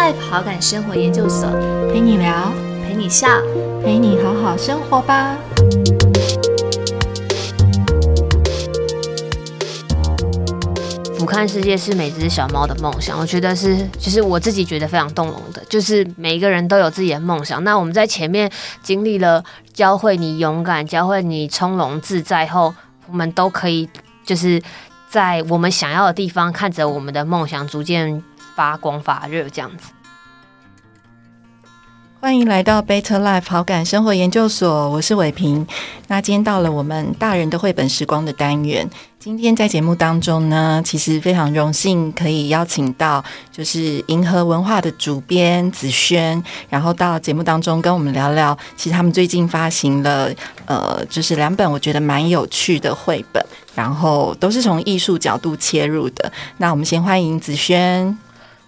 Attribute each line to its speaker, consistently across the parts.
Speaker 1: Life 好感生活研究所，
Speaker 2: 陪你聊，
Speaker 1: 陪你笑，
Speaker 2: 陪你好好生活吧。
Speaker 3: 俯瞰世界是每只小猫的梦想，我觉得是，就是我自己觉得非常动容的，就是每一个人都有自己的梦想。那我们在前面经历了教会你勇敢，教会你从容自在后，我们都可以就是在我们想要的地方，看着我们的梦想逐渐发光发热，这样子。
Speaker 2: 欢迎来到 Better Life 好感生活研究所，我是伟平。那今天到了我们大人的绘本时光的单元。今天在节目当中呢，其实非常荣幸可以邀请到就是银河文化的主编子轩，然后到节目当中跟我们聊聊，其实他们最近发行了呃，就是两本我觉得蛮有趣的绘本，然后都是从艺术角度切入的。那我们先欢迎子轩。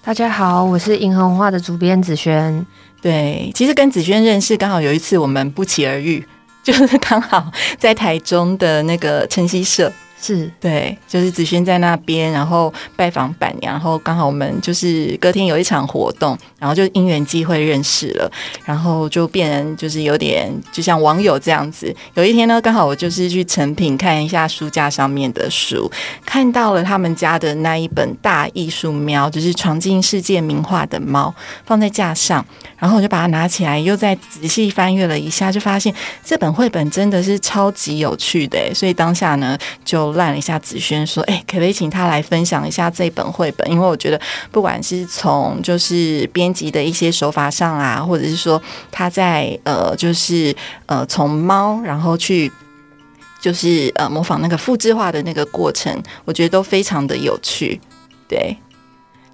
Speaker 3: 大家好，我是银河文化的主编子萱。
Speaker 2: 对，其实跟子萱认识，刚好有一次我们不期而遇，就是刚好在台中的那个晨曦社。
Speaker 3: 是
Speaker 2: 对，就是子轩在那边，然后拜访板娘，然后刚好我们就是隔天有一场活动，然后就因缘际会认识了，然后就变成就是有点就像网友这样子。有一天呢，刚好我就是去成品看一下书架上面的书，看到了他们家的那一本大艺术喵，就是闯进世界名画的猫，放在架上，然后我就把它拿起来，又再仔细翻阅了一下，就发现这本绘本真的是超级有趣的，所以当下呢就。烂了一下，子轩说：“哎，可不可以请他来分享一下这本绘本？因为我觉得，不管是从就是编辑的一些手法上啊，或者是说他在呃，就是呃，从猫然后去就是呃模仿那个复制化的那个过程，我觉得都非常的有趣，对。”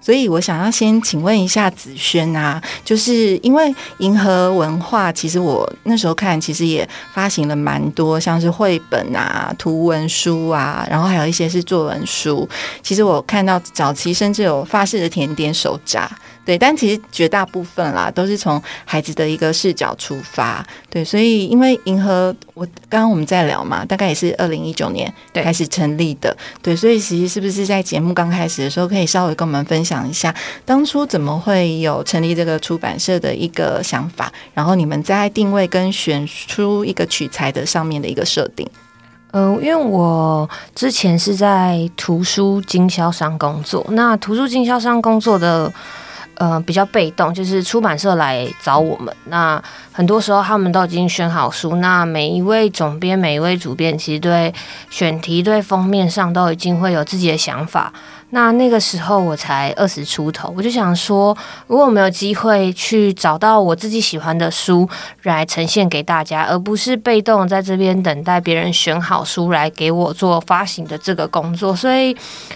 Speaker 2: 所以我想要先请问一下子轩啊，就是因为银河文化，其实我那时候看，其实也发行了蛮多，像是绘本啊、图文书啊，然后还有一些是作文书。其实我看到早期甚至有发式的甜点手札。对，但其实绝大部分啦，都是从孩子的一个视角出发。对，所以因为银河，我刚刚我们在聊嘛，大概也是二零一九年开始成立的。对，所以其实是不是在节目刚开始的时候，可以稍微跟我们分享一下，当初怎么会有成立这个出版社的一个想法？然后你们在定位跟选出一个取材的上面的一个设定？
Speaker 3: 嗯，因为我之前是在图书经销商工作，那图书经销商工作的。嗯，比较被动，就是出版社来找我们，那很多时候他们都已经选好书，那每一位总编、每一位主编，其实对选题、对封面上都已经会有自己的想法。那那个时候我才二十出头，我就想说，如果没有机会去找到我自己喜欢的书来呈现给大家，而不是被动在这边等待别人选好书来给我做发行的这个工作，所以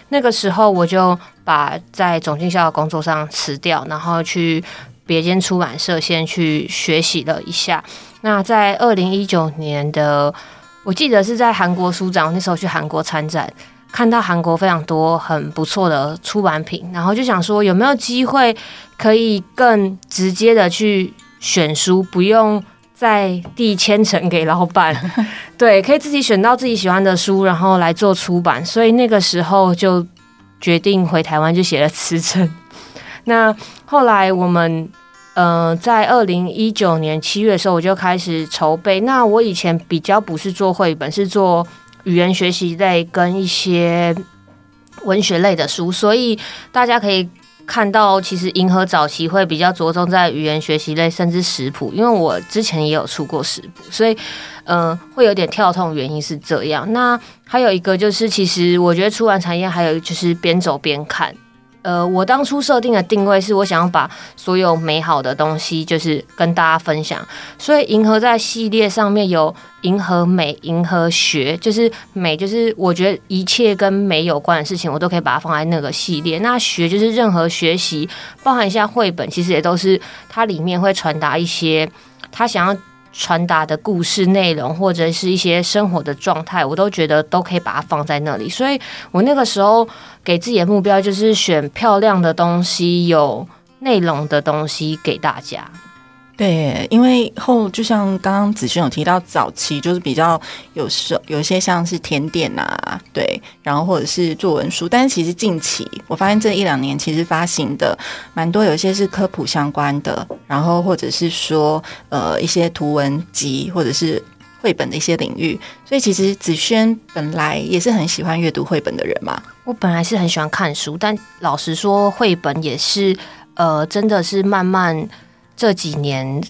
Speaker 3: 那个时候我就把在总经销的工作上辞掉，然后去别间出版社先去学习了一下。那在二零一九年的，我记得是在韩国书展，我那时候去韩国参展。看到韩国非常多很不错的出版品，然后就想说有没有机会可以更直接的去选书，不用再递千层给老板，对，可以自己选到自己喜欢的书，然后来做出版。所以那个时候就决定回台湾，就写了辞呈。那后来我们呃在二零一九年七月的时候，我就开始筹备。那我以前比较不是做绘本，是做。语言学习类跟一些文学类的书，所以大家可以看到，其实银河早期会比较着重在语言学习类，甚至食谱。因为我之前也有出过食谱，所以嗯，会有点跳痛。原因是这样。那还有一个就是，其实我觉得出完产业还有就是边走边看。呃，我当初设定的定位是我想要把所有美好的东西，就是跟大家分享。所以银河在系列上面有银河美、银河学，就是美，就是我觉得一切跟美有关的事情，我都可以把它放在那个系列。那学就是任何学习，包含一下绘本，其实也都是它里面会传达一些他想要。传达的故事内容，或者是一些生活的状态，我都觉得都可以把它放在那里。所以我那个时候给自己的目标就是选漂亮的东西，有内容的东西给大家。
Speaker 2: 对，因为后就像刚刚子轩有提到，早期就是比较有时有一些像是甜点啊，对，然后或者是作文书，但是其实近期我发现这一两年其实发行的蛮多，有一些是科普相关的，然后或者是说呃一些图文集或者是绘本的一些领域，所以其实子轩本来也是很喜欢阅读绘本的人嘛。
Speaker 3: 我本来是很喜欢看书，但老实说，绘本也是呃，真的是慢慢。这几年，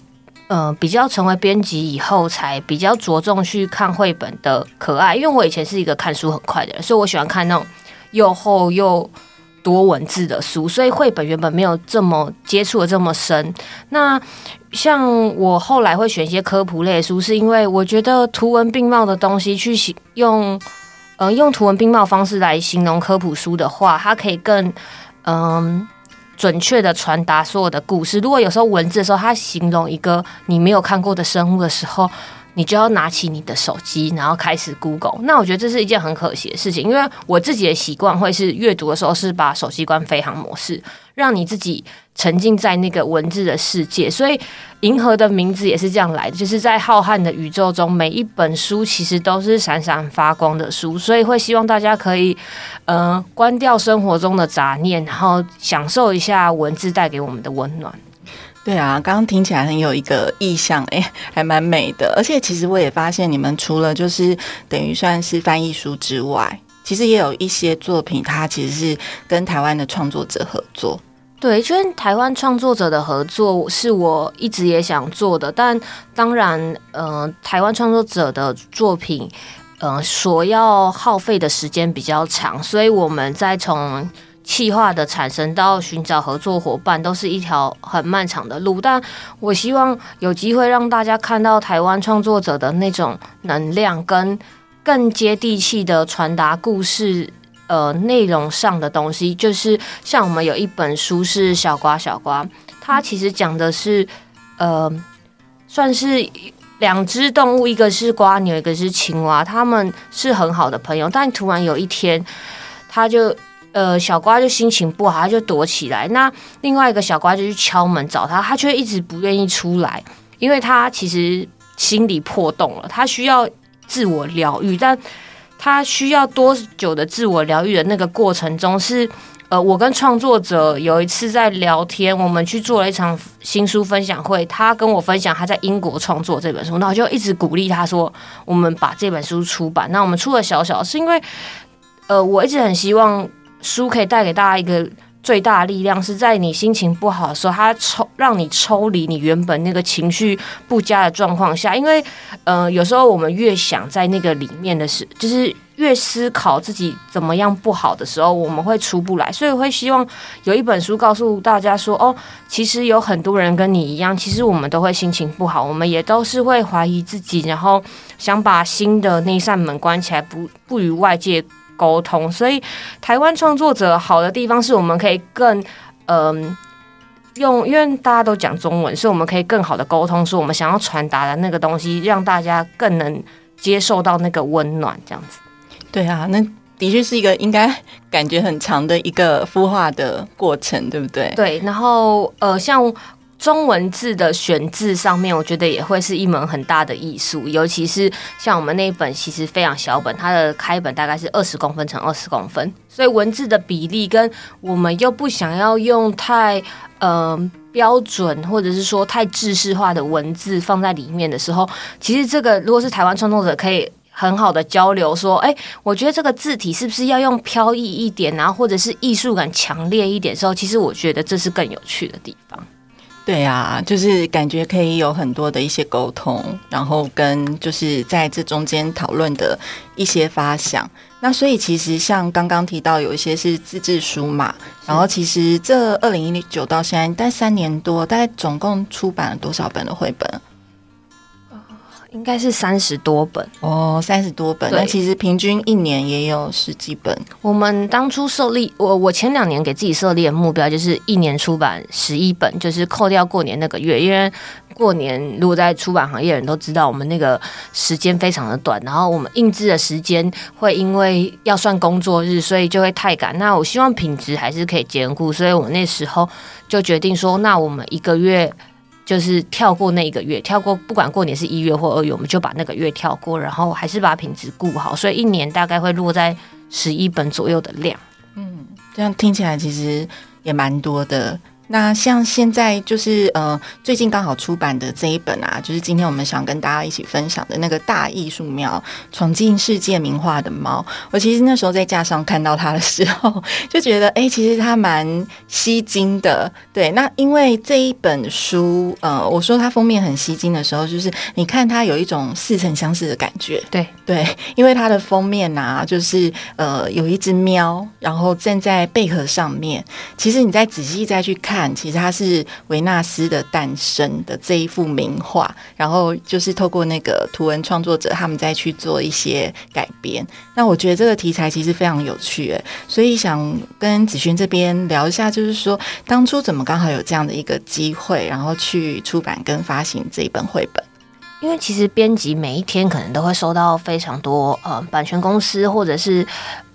Speaker 3: 呃，比较成为编辑以后，才比较着重去看绘本的可爱。因为我以前是一个看书很快的人，所以我喜欢看那种又厚又多文字的书。所以绘本原本没有这么接触的这么深。那像我后来会选一些科普类书，是因为我觉得图文并茂的东西去用，呃，用图文并茂方式来形容科普书的话，它可以更，嗯。准确的传达所有的故事。如果有时候文字的时候，它形容一个你没有看过的生物的时候，你就要拿起你的手机，然后开始 Google。那我觉得这是一件很可惜的事情，因为我自己的习惯会是阅读的时候是把手机关飞行模式，让你自己。沉浸在那个文字的世界，所以银河的名字也是这样来的。就是在浩瀚的宇宙中，每一本书其实都是闪闪发光的书，所以会希望大家可以，呃，关掉生活中的杂念，然后享受一下文字带给我们的温暖。
Speaker 2: 对啊，刚刚听起来很有一个意象，哎，还蛮美的。而且其实我也发现，你们除了就是等于算是翻译书之外，其实也有一些作品，它其实是跟台湾的创作者合作。
Speaker 3: 对，跟台湾创作者的合作是我一直也想做的，但当然，呃，台湾创作者的作品，呃，所要耗费的时间比较长，所以我们在从企划的产生到寻找合作伙伴，都是一条很漫长的路。但我希望有机会让大家看到台湾创作者的那种能量，跟更接地气的传达故事。呃，内容上的东西，就是像我们有一本书是小瓜小瓜，它其实讲的是，呃，算是两只动物，一个是瓜牛，一个是青蛙，他们是很好的朋友，但突然有一天，他就呃小瓜就心情不好，他就躲起来，那另外一个小瓜就去敲门找他，他却一直不愿意出来，因为他其实心里破洞了，他需要自我疗愈，但。他需要多久的自我疗愈的那个过程中，是呃，我跟创作者有一次在聊天，我们去做了一场新书分享会，他跟我分享他在英国创作这本书，那我就一直鼓励他说，我们把这本书出版。那我们出了小小，是因为呃，我一直很希望书可以带给大家一个。最大的力量是在你心情不好的时候，它抽让你抽离你原本那个情绪不佳的状况下。因为，呃，有时候我们越想在那个里面的时，就是越思考自己怎么样不好的时候，我们会出不来。所以会希望有一本书告诉大家说：哦，其实有很多人跟你一样，其实我们都会心情不好，我们也都是会怀疑自己，然后想把新的那扇门关起来，不不与外界。沟通，所以台湾创作者好的地方是我们可以更嗯用，因为大家都讲中文，所以我们可以更好的沟通，说我们想要传达的那个东西，让大家更能接受到那个温暖，这样子。
Speaker 2: 对啊，那的确是一个应该感觉很长的一个孵化的过程，对不对？
Speaker 3: 对，然后呃，像。中文字的选字上面，我觉得也会是一门很大的艺术，尤其是像我们那一本其实非常小本，它的开本大概是二十公分乘二十公分，所以文字的比例跟我们又不想要用太嗯标准或者是说太制式化的文字放在里面的时候，其实这个如果是台湾创作者可以很好的交流，说哎，我觉得这个字体是不是要用飘逸一点，然后或者是艺术感强烈一点的时候，其实我觉得这是更有趣的地方。
Speaker 2: 对啊，就是感觉可以有很多的一些沟通，然后跟就是在这中间讨论的一些发想。那所以其实像刚刚提到有一些是自制书嘛，然后其实这二零一九到现在大概三年多，大概总共出版了多少本的绘本？
Speaker 3: 应该是三十多本
Speaker 2: 哦，三十多本。那其实平均一年也有十几本。
Speaker 3: 我们当初设立，我我前两年给自己设立的目标就是一年出版十一本，就是扣掉过年那个月，因为过年如果在出版行业人都知道，我们那个时间非常的短，然后我们印制的时间会因为要算工作日，所以就会太赶。那我希望品质还是可以兼顾，所以我那时候就决定说，那我们一个月。就是跳过那一个月，跳过不管过年是一月或二月，我们就把那个月跳过，然后还是把品质顾好，所以一年大概会落在十一本左右的量。
Speaker 2: 嗯，这样听起来其实也蛮多的。那像现在就是呃，最近刚好出版的这一本啊，就是今天我们想跟大家一起分享的那个大艺术喵闯进世界名画的猫。我其实那时候在架上看到它的时候，就觉得哎，其实它蛮吸睛的。对，那因为这一本书，呃，我说它封面很吸睛的时候，就是你看它有一种似曾相识的感觉。
Speaker 3: 对
Speaker 2: 对，因为它的封面啊，就是呃有一只喵，然后站在贝壳上面。其实你再仔细再去看。看，其实它是维纳斯的诞生的这一幅名画，然后就是透过那个图文创作者他们再去做一些改编。那我觉得这个题材其实非常有趣，诶，所以想跟子轩这边聊一下，就是说当初怎么刚好有这样的一个机会，然后去出版跟发行这一本绘本。
Speaker 3: 因为其实编辑每一天可能都会收到非常多呃版权公司或者是。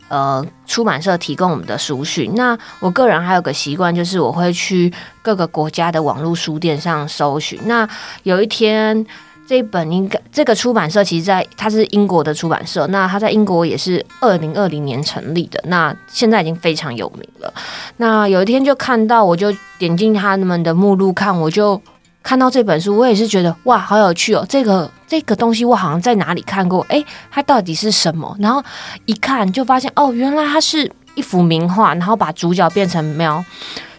Speaker 3: 呃，出版社提供我们的书讯。那我个人还有个习惯，就是我会去各个国家的网络书店上搜寻。那有一天，这本应该这个出版社其实在它是英国的出版社，那它在英国也是二零二零年成立的，那现在已经非常有名了。那有一天就看到，我就点进他们的目录看，我就。看到这本书，我也是觉得哇，好有趣哦！这个这个东西我好像在哪里看过，诶，它到底是什么？然后一看就发现哦，原来它是一幅名画，然后把主角变成喵。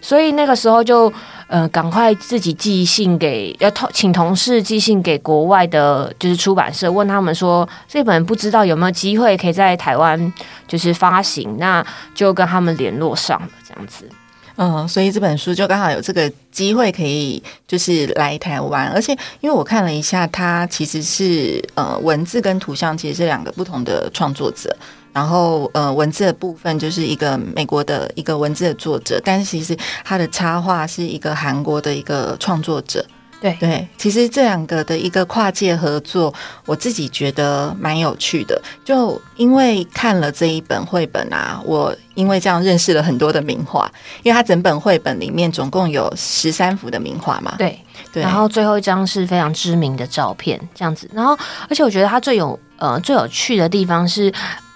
Speaker 3: 所以那个时候就呃，赶快自己寄信给要请同事寄信给国外的，就是出版社，问他们说这本不知道有没有机会可以在台湾就是发行，那就跟他们联络上了，这样子。
Speaker 2: 嗯，所以这本书就刚好有这个机会可以就是来台湾，而且因为我看了一下，它其实是呃文字跟图像其实是两个不同的创作者，然后呃文字的部分就是一个美国的一个文字的作者，但是其实它的插画是一个韩国的一个创作者。
Speaker 3: 对
Speaker 2: 对，其实这两个的一个跨界合作，我自己觉得蛮有趣的。就因为看了这一本绘本啊，我因为这样认识了很多的名画，因为它整本绘本里面总共有十三幅的名画嘛。
Speaker 3: 对对，然后最后一张是非常知名的照片，这样子。然后，而且我觉得它最有呃最有趣的地方是，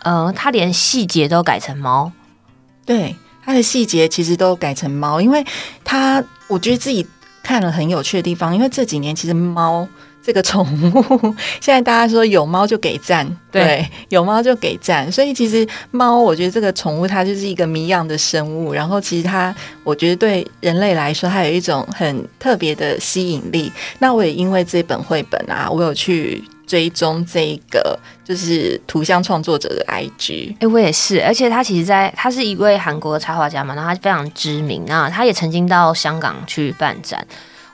Speaker 3: 呃，它连细节都改成猫。
Speaker 2: 对，它的细节其实都改成猫，因为它我觉得自己。看了很有趣的地方，因为这几年其实猫这个宠物，现在大家说有猫就给赞，对，有猫就给赞，所以其实猫，我觉得这个宠物它就是一个谜样的生物，然后其实它，我觉得对人类来说，它有一种很特别的吸引力。那我也因为这本绘本啊，我有去。追踪这一个就是图像创作者的 IG，
Speaker 3: 哎，我也是，而且他其实，在他是一位韩国的插画家嘛，然后他非常知名，那他也曾经到香港去办展。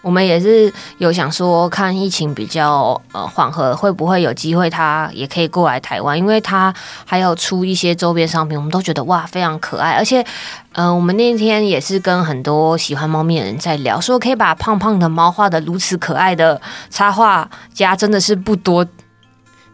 Speaker 3: 我们也是有想说，看疫情比较呃缓和，会不会有机会他也可以过来台湾？因为他还有出一些周边商品，我们都觉得哇非常可爱。而且，嗯，我们那天也是跟很多喜欢猫咪的人在聊，说可以把胖胖的猫画的如此可爱的插画家，真的是不多。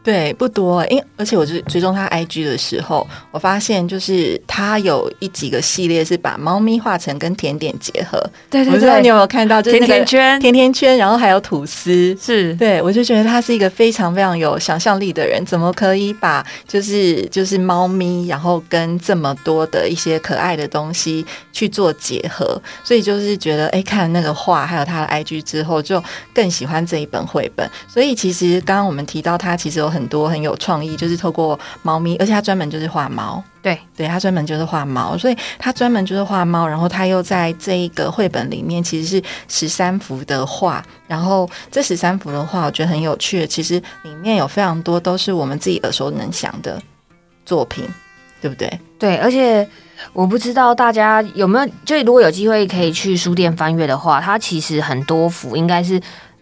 Speaker 2: 对，不多，因而且我是追踪他 IG 的时候，我发现就是他有一几个系列是把猫咪画成跟甜点结合。
Speaker 3: 对对
Speaker 2: 对，你有没有看到？
Speaker 3: 就是甜甜圈，
Speaker 2: 甜甜圈，然后还有吐司。
Speaker 3: 是，
Speaker 2: 对我就觉得他是一个非常非常有想象力的人，怎么可以把就是就是猫咪，然后跟这么多的一些可爱的东西去做结合？所以就是觉得，哎，看那个画，还有他的 IG 之后，就更喜欢这一本绘本。所以其实刚刚我们提到他，其实有。很多很有创意，就是透过猫咪，而且他专门就是画猫。
Speaker 3: 对，
Speaker 2: 对他专门就是画猫，所以他专门就是画猫。然后他又在这一个绘本里面，其实是十三幅的画。然后这十三幅的画，我觉得很有趣。其实里面有非常多都是我们自己耳熟能详的作品，对不对？
Speaker 3: 对，而且我不知道大家有没有，就如果有机会可以去书店翻阅的话，它其实很多幅应该是。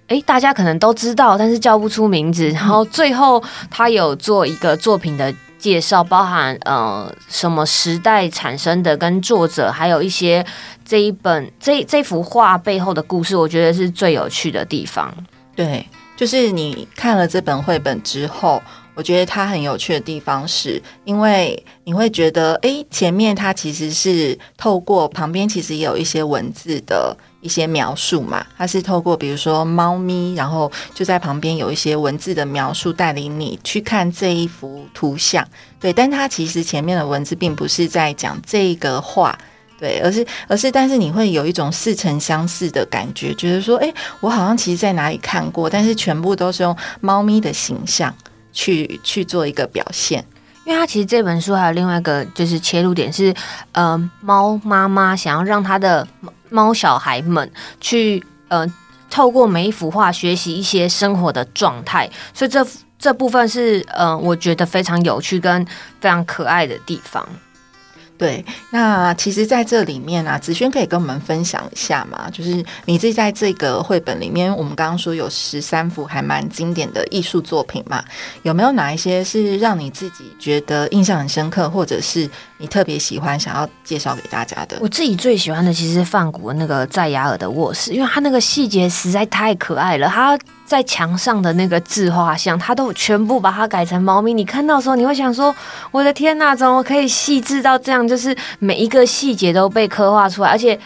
Speaker 3: 哎，大家可能都知道，但是叫不出名字。然后最后他有做一个作品的介绍，包含呃什么时代产生的，跟作者，还有一些这一本这这幅画背后的故事，我觉得是最有趣的地方。
Speaker 2: 对，就是你看了这本绘本之后，我觉得它很有趣的地方，是因为你会觉得，哎，前面它其实是透过旁边其实也有一些文字的。一些描述嘛，它是透过比如说猫咪，然后就在旁边有一些文字的描述，带领你去看这一幅图像。对，但它其实前面的文字并不是在讲这个画，对，而是而是，但是你会有一种似曾相识的感觉，觉得说，哎，我好像其实在哪里看过，但是全部都是用猫咪的形象去去做一个表现。
Speaker 3: 因为它其实这本书还有另外一个就是切入点是，呃，猫妈妈想要让它的猫小孩们去，呃，透过每一幅画学习一些生活的状态，所以这这部分是，呃，我觉得非常有趣跟非常可爱的地方。
Speaker 2: 对，那其实在这里面啊，子轩可以跟我们分享一下嘛？就是你自己在这个绘本里面，我们刚刚说有十三幅还蛮经典的艺术作品嘛，有没有哪一些是让你自己觉得印象很深刻，或者是你特别喜欢，想要介绍给大家的？
Speaker 3: 我自己最喜欢的其实是范古的那个在雅尔的卧室，因为它那个细节实在太可爱了，它。在墙上的那个自画像，他都全部把它改成猫咪。你看到的时候，你会想说：“我的天哪，怎么可以细致到这样？就是每一个细节都被刻画出来，而且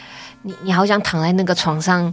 Speaker 3: 你你好想躺在那个床上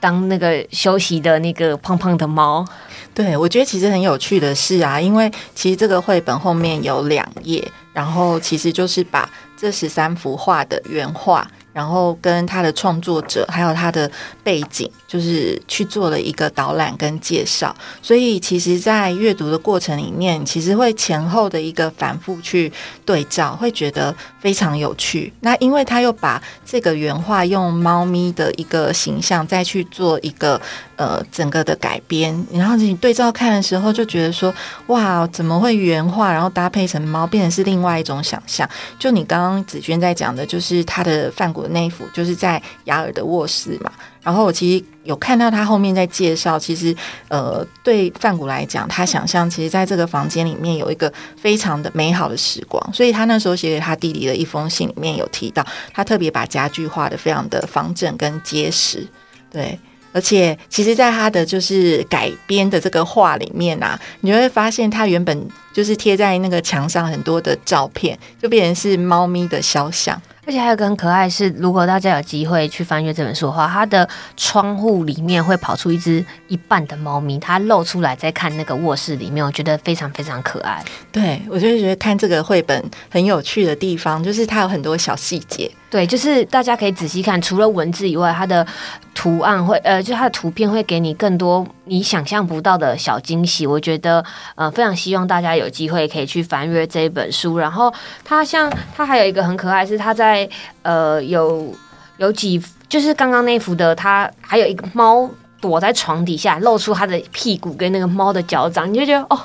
Speaker 3: 当那个休息的那个胖胖的猫。”
Speaker 2: 对，我觉得其实很有趣的是啊，因为其实这个绘本后面有两页，然后其实就是把这十三幅画的原画。然后跟他的创作者还有他的背景，就是去做了一个导览跟介绍。所以其实，在阅读的过程里面，其实会前后的一个反复去对照，会觉得非常有趣。那因为他又把这个原画用猫咪的一个形象再去做一个呃整个的改编，然后你对照看的时候，就觉得说哇，怎么会原画然后搭配成猫，变成是另外一种想象？就你刚刚子娟在讲的，就是他的范那一幅就是在雅尔的卧室嘛，然后我其实有看到他后面在介绍，其实呃，对范古来讲，他想象其实在这个房间里面有一个非常的美好的时光，所以他那时候写给他弟弟的一封信里面有提到，他特别把家具画的非常的方正跟结实，对，而且其实，在他的就是改编的这个画里面啊，你会发现他原本就是贴在那个墙上很多的照片，就变成是猫咪的肖像。
Speaker 3: 而且还有个很可爱是，如果大家有机会去翻阅这本书的话，它的窗户里面会跑出一只一半的猫咪，它露出来在看那个卧室里面，我觉得非常非常可爱。
Speaker 2: 对，我就是觉得看这个绘本很有趣的地方，就是它有很多小细节。
Speaker 3: 对，就是大家可以仔细看，除了文字以外，它的图案会呃，就它的图片会给你更多你想象不到的小惊喜。我觉得呃，非常希望大家有机会可以去翻阅这一本书。然后它像它还有一个很可爱，是它在呃有有几就是刚刚那幅的，它还有一个猫躲在床底下，露出它的屁股跟那个猫的脚掌，你就觉得哦，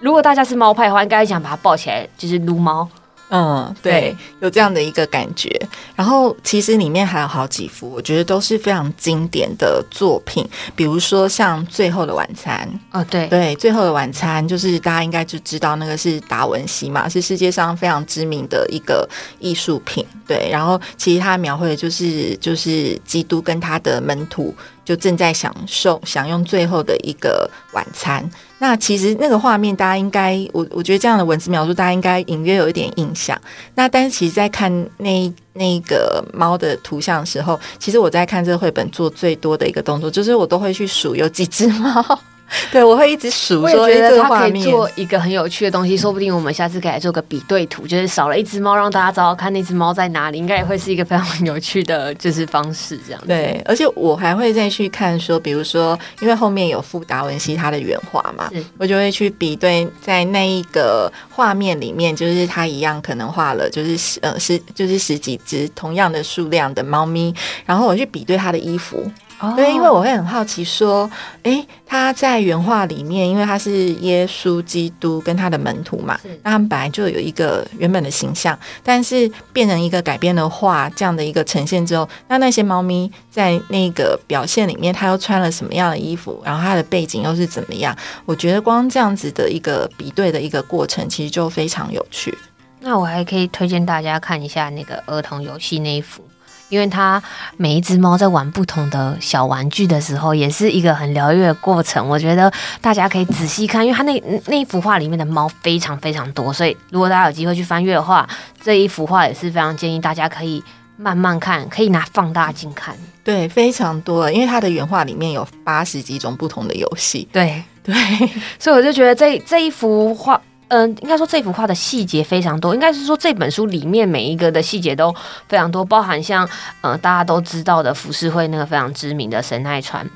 Speaker 3: 如果大家是猫派的话，应该想把它抱起来，就是撸猫。
Speaker 2: 嗯，对，有这样的一个感觉。然后其实里面还有好几幅，我觉得都是非常经典的作品。比如说像《最后的晚餐》
Speaker 3: 哦，对
Speaker 2: 对，《最后的晚餐》就是大家应该就知道那个是达文西嘛，是世界上非常知名的一个艺术品。对，然后其实他描绘的就是就是基督跟他的门徒。就正在享受享用最后的一个晚餐。那其实那个画面，大家应该我我觉得这样的文字描述，大家应该隐约有一点印象。那但是其实，在看那那个猫的图像的时候，其实我在看这个绘本做最多的一个动作，就是我都会去数有几只猫。对，我会一直数。
Speaker 3: 我也觉得它可以做一个很有趣的东西，说不定我们下次可以来做个比对图，就是少了一只猫，让大家找找看那只猫在哪里，应该也会是一个非常有趣的，就是方式这样。
Speaker 2: 对，而且我还会再去看说，比如说，因为后面有附达文西他的原画嘛，我就会去比对在那一个画面里面，就是他一样可能画了，就是十呃十就是十几只同样的数量的猫咪，然后我去比对他的衣服。对，因为我会很好奇，说，哎，他在原画里面，因为他是耶稣基督跟他的门徒嘛，那他们本来就有一个原本的形象，但是变成一个改编的画这样的一个呈现之后，那那些猫咪在那个表现里面，它又穿了什么样的衣服，然后它的背景又是怎么样？我觉得光这样子的一个比对的一个过程，其实就非常有趣。
Speaker 3: 那我还可以推荐大家看一下那个儿童游戏那一幅。因为它每一只猫在玩不同的小玩具的时候，也是一个很疗愈的过程。我觉得大家可以仔细看，因为它那那一幅画里面的猫非常非常多，所以如果大家有机会去翻阅的话，这一幅画也是非常建议大家可以慢慢看，可以拿放大镜看。
Speaker 2: 对，非常多，因为它的原画里面有八十几种不同的游戏。
Speaker 3: 对
Speaker 2: 对，
Speaker 3: 所以我就觉得这这一幅画。嗯，应该说这幅画的细节非常多，应该是说这本书里面每一个的细节都非常多，包含像呃大家都知道的浮世绘那个非常知名的神奈川，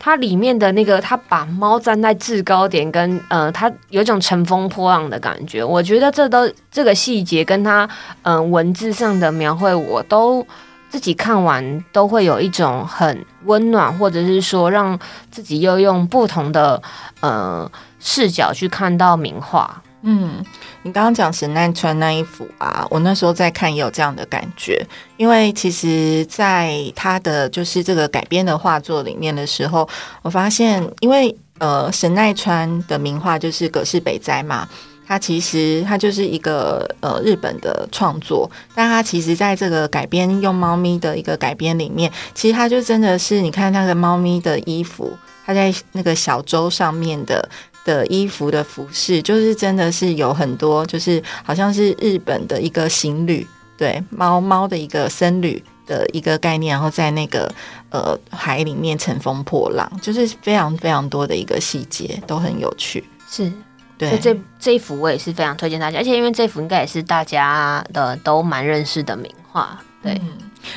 Speaker 3: 它里面的那个他把猫站在制高点，跟呃它有一种乘风破浪的感觉，我觉得这都这个细节跟他嗯文字上的描绘，我都自己看完都会有一种很温暖，或者是说让自己又用不同的呃视角去看到名画。
Speaker 2: 嗯，你刚刚讲神奈川那一幅啊，我那时候在看也有这样的感觉，因为其实在他的就是这个改编的画作里面的时候，我发现，因为呃神奈川的名画就是葛饰北斋嘛，他其实他就是一个呃日本的创作，但他其实在这个改编用猫咪的一个改编里面，其实它就真的是你看那个猫咪的衣服，它在那个小舟上面的。的衣服的服饰，就是真的是有很多，就是好像是日本的一个行旅，对猫猫的一个僧侣的一个概念，然后在那个呃海里面乘风破浪，就是非常非常多的一个细节都很有趣。
Speaker 3: 是，
Speaker 2: 对，
Speaker 3: 这这一幅我也是非常推荐大家，而且因为这幅应该也是大家的都蛮认识的名画，对。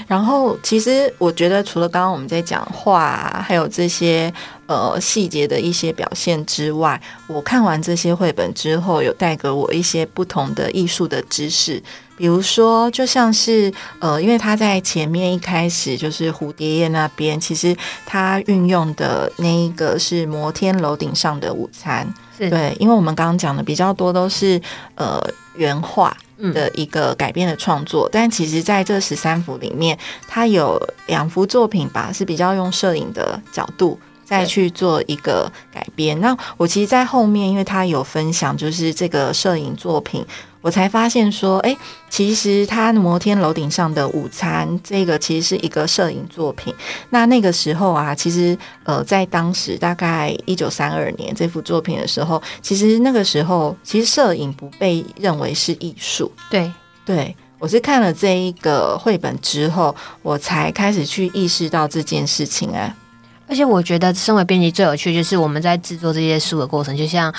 Speaker 2: 然后，其实我觉得，除了刚刚我们在讲话，还有这些呃细节的一些表现之外，我看完这些绘本之后，有带给我一些不同的艺术的知识。比如说，就像是呃，因为他在前面一开始就是蝴蝶叶那边，其实他运用的那一个是摩天楼顶上的午餐。对，因为我们刚刚讲的比较多都是呃原画。的一个改编的创作，但其实在这十三幅里面，它有两幅作品吧，是比较用摄影的角度再去做一个改编。那我其实，在后面，因为他有分享，就是这个摄影作品。我才发现说，哎，其实他摩天楼顶上的午餐，这个其实是一个摄影作品。那那个时候啊，其实呃，在当时大概一九三二年这幅作品的时候，其实那个时候其实摄影不被认为是艺术。
Speaker 3: 对，
Speaker 2: 对我是看了这一个绘本之后，我才开始去意识到这件事情。哎。
Speaker 3: 而且我觉得，身为编辑最有趣就是我们在制作这些书的过程，就像，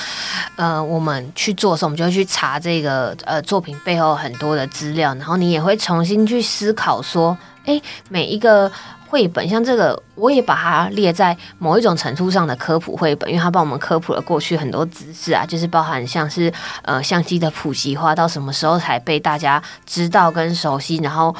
Speaker 3: 呃，我们去做的时候，我们就会去查这个呃作品背后很多的资料，然后你也会重新去思考说，哎，每一个绘本，像这个，我也把它列在某一种程度上的科普绘本，因为它帮我们科普了过去很多知识啊，就是包含像是呃相机的普及化到什么时候才被大家知道跟熟悉，然后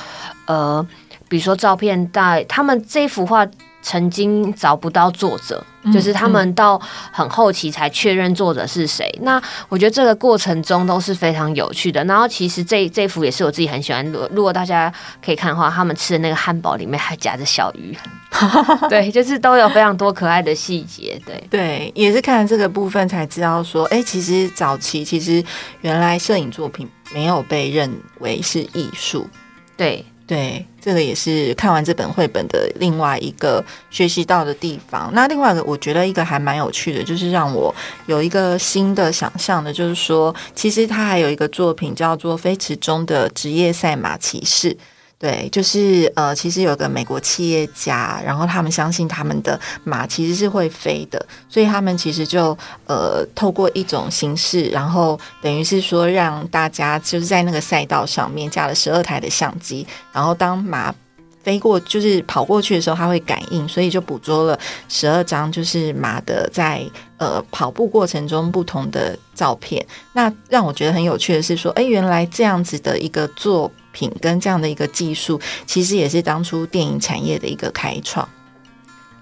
Speaker 3: 呃，比如说照片带他们这幅画。曾经找不到作者，就是他们到很后期才确认作者是谁。那我觉得这个过程中都是非常有趣的。然后其实这这幅也是我自己很喜欢。如如果大家可以看的话，他们吃的那个汉堡里面还夹着小鱼，对，就是都有非常多可爱的细节。对
Speaker 2: 对，也是看了这个部分才知道说，哎，其实早期其实原来摄影作品没有被认为是艺术。
Speaker 3: 对。
Speaker 2: 对，这个也是看完这本绘本的另外一个学习到的地方。那另外一个，我觉得一个还蛮有趣的，就是让我有一个新的想象的，就是说，其实他还有一个作品叫做《飞驰中的职业赛马骑士》。对，就是呃，其实有个美国企业家，然后他们相信他们的马其实是会飞的，所以他们其实就呃透过一种形式，然后等于是说让大家就是在那个赛道上面架了十二台的相机，然后当马飞过就是跑过去的时候，它会感应，所以就捕捉了十二张就是马的在呃跑步过程中不同的照片。那让我觉得很有趣的是说，哎，原来这样子的一个做。品跟这样的一个技术，其实也是当初电影产业的一个开创。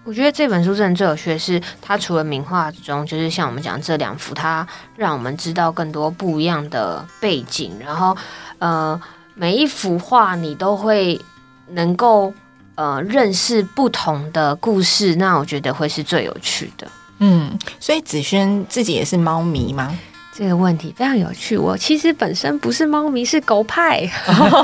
Speaker 3: 我觉得这本书真的最有趣的是，它除了名画中，就是像我们讲这两幅，它让我们知道更多不一样的背景，然后呃，每一幅画你都会能够呃认识不同的故事，那我觉得会是最有趣的。
Speaker 2: 嗯，所以子轩自己也是猫迷吗？
Speaker 3: 这个问题非常有趣。我其实本身不是猫咪，是狗派，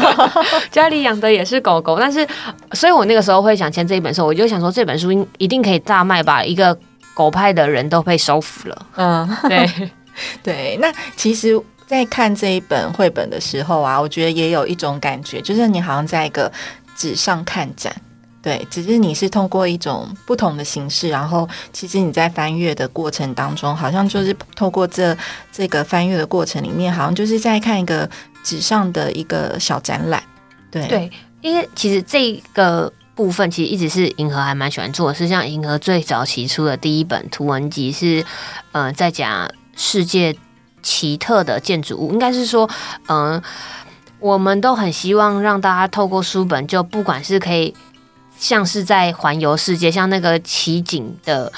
Speaker 3: 家里养的也是狗狗。但是，所以我那个时候会想签这一本书，我就想说这本书应一定可以大卖吧，一个狗派的人都被收服了。嗯，对
Speaker 2: 对。那其实，在看这一本绘本的时候啊，我觉得也有一种感觉，就是你好像在一个纸上看展。对，只是你是通过一种不同的形式，然后其实你在翻阅的过程当中，好像就是透过这这个翻阅的过程里面，好像就是在看一个纸上的一个小展览。对
Speaker 3: 对，因为其实这个部分其实一直是银河还蛮喜欢做的，是像银河最早期出的第一本图文集是，呃，在讲世界奇特的建筑物，应该是说，嗯，我们都很希望让大家透过书本，就不管是可以。像是在环游世界，像那个奇景的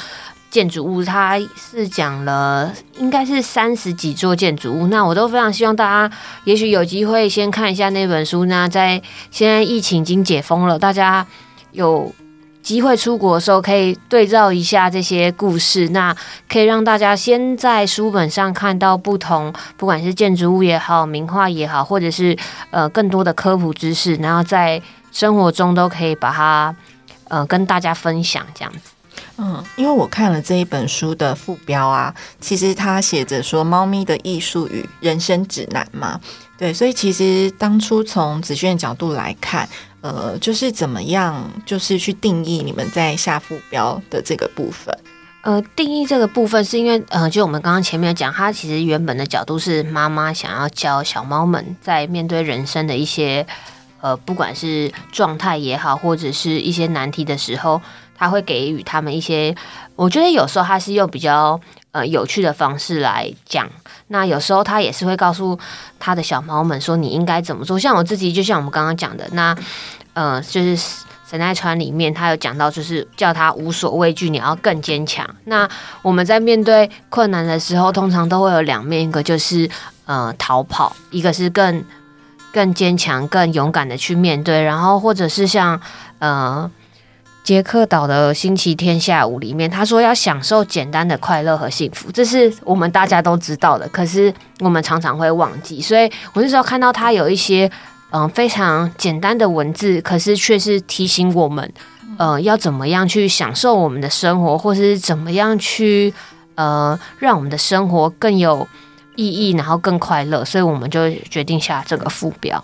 Speaker 3: 建筑物，它是讲了应该是三十几座建筑物。那我都非常希望大家，也许有机会先看一下那本书。那在现在疫情已经解封了，大家有机会出国的时候，可以对照一下这些故事。那可以让大家先在书本上看到不同，不管是建筑物也好，名画也好，或者是呃更多的科普知识，然后再。生活中都可以把它，呃，跟大家分享这样子。
Speaker 2: 嗯，因为我看了这一本书的副标啊，其实它写着说“猫咪的艺术与人生指南”嘛。对，所以其实当初从子萱角度来看，呃，就是怎么样，就是去定义你们在下副标的这个部分。
Speaker 3: 呃，定义这个部分是因为，呃，就我们刚刚前面讲，它其实原本的角度是妈妈想要教小猫们在面对人生的一些。呃，不管是状态也好，或者是一些难题的时候，他会给予他们一些。我觉得有时候他是用比较呃有趣的方式来讲。那有时候他也是会告诉他的小猫们说你应该怎么做。像我自己，就像我们刚刚讲的，那呃，就是神奈川里面他有讲到，就是叫他无所畏惧，你要更坚强。那我们在面对困难的时候，通常都会有两面，一个就是呃逃跑，一个是更。更坚强、更勇敢的去面对，然后或者是像呃杰克岛的星期天下午里面，他说要享受简单的快乐和幸福，这是我们大家都知道的，可是我们常常会忘记。所以我那时候看到他有一些嗯非常简单的文字，可是却是提醒我们，呃，要怎么样去享受我们的生活，或是怎么样去呃让我们的生活更有。意义，然后更快乐，所以我们就决定下这个副标。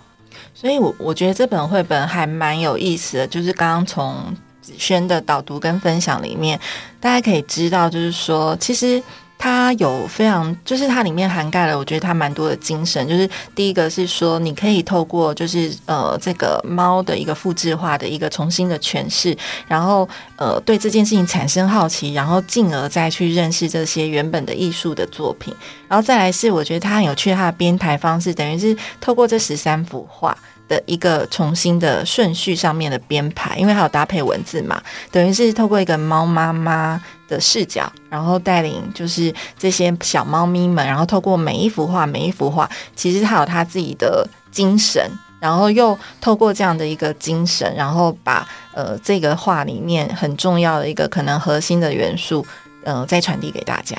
Speaker 2: 所以，我我觉得这本绘本还蛮有意思的，就是刚刚从子轩的导读跟分享里面，大家可以知道，就是说，其实。它有非常，就是它里面涵盖了，我觉得它蛮多的精神。就是第一个是说，你可以透过就是呃这个猫的一个复制化的一个重新的诠释，然后呃对这件事情产生好奇，然后进而再去认识这些原本的艺术的作品。然后再来是，我觉得它很有趣，它的编排方式等于是透过这十三幅画。的一个重新的顺序上面的编排，因为还有搭配文字嘛，等于是透过一个猫妈妈的视角，然后带领就是这些小猫咪们，然后透过每一幅画，每一幅画，其实它有它自己的精神，然后又透过这样的一个精神，然后把呃这个画里面很重要的一个可能核心的元素，呃，再传递给大家，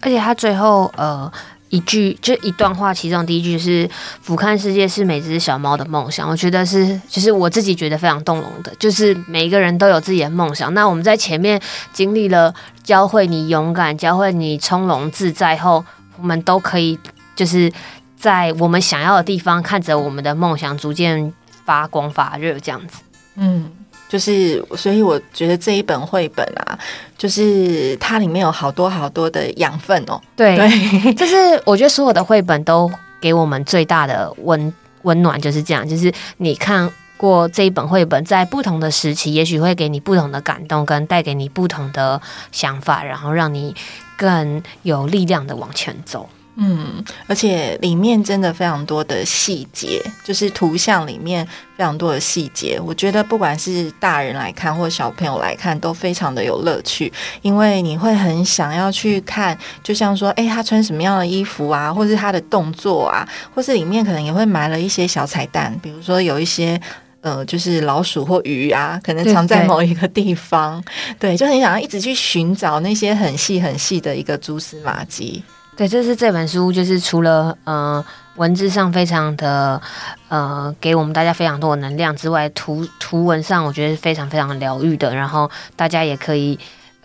Speaker 3: 而且它最后呃。一句就一段话，其中第一句是“俯瞰世界是每只小猫的梦想”，我觉得是，就是我自己觉得非常动容的。就是每一个人都有自己的梦想。那我们在前面经历了教会你勇敢、教会你从容自在后，我们都可以就是在我们想要的地方，看着我们的梦想逐渐发光发热，这样子。
Speaker 2: 嗯。就是，所以我觉得这一本绘本啊，就是它里面有好多好多的养分哦。
Speaker 3: 对，就是我觉得所有的绘本都给我们最大的温温暖，就是这样。就是你看过这一本绘本，在不同的时期，也许会给你不同的感动，跟带给你不同的想法，然后让你更有力量的往前走。
Speaker 2: 嗯，而且里面真的非常多的细节，就是图像里面非常多的细节。我觉得不管是大人来看或小朋友来看，都非常的有乐趣，因为你会很想要去看，就像说，哎，他穿什么样的衣服啊，或是他的动作啊，或是里面可能也会埋了一些小彩蛋，比如说有一些呃，就是老鼠或鱼啊，可能藏在某一个地方，对，就很想要一直去寻找那些很细很细的一个蛛丝马迹。
Speaker 3: 对，这是这本书，就是除了呃文字上非常的呃给我们大家非常多的能量之外，图图文上我觉得是非常非常疗愈的。然后大家也可以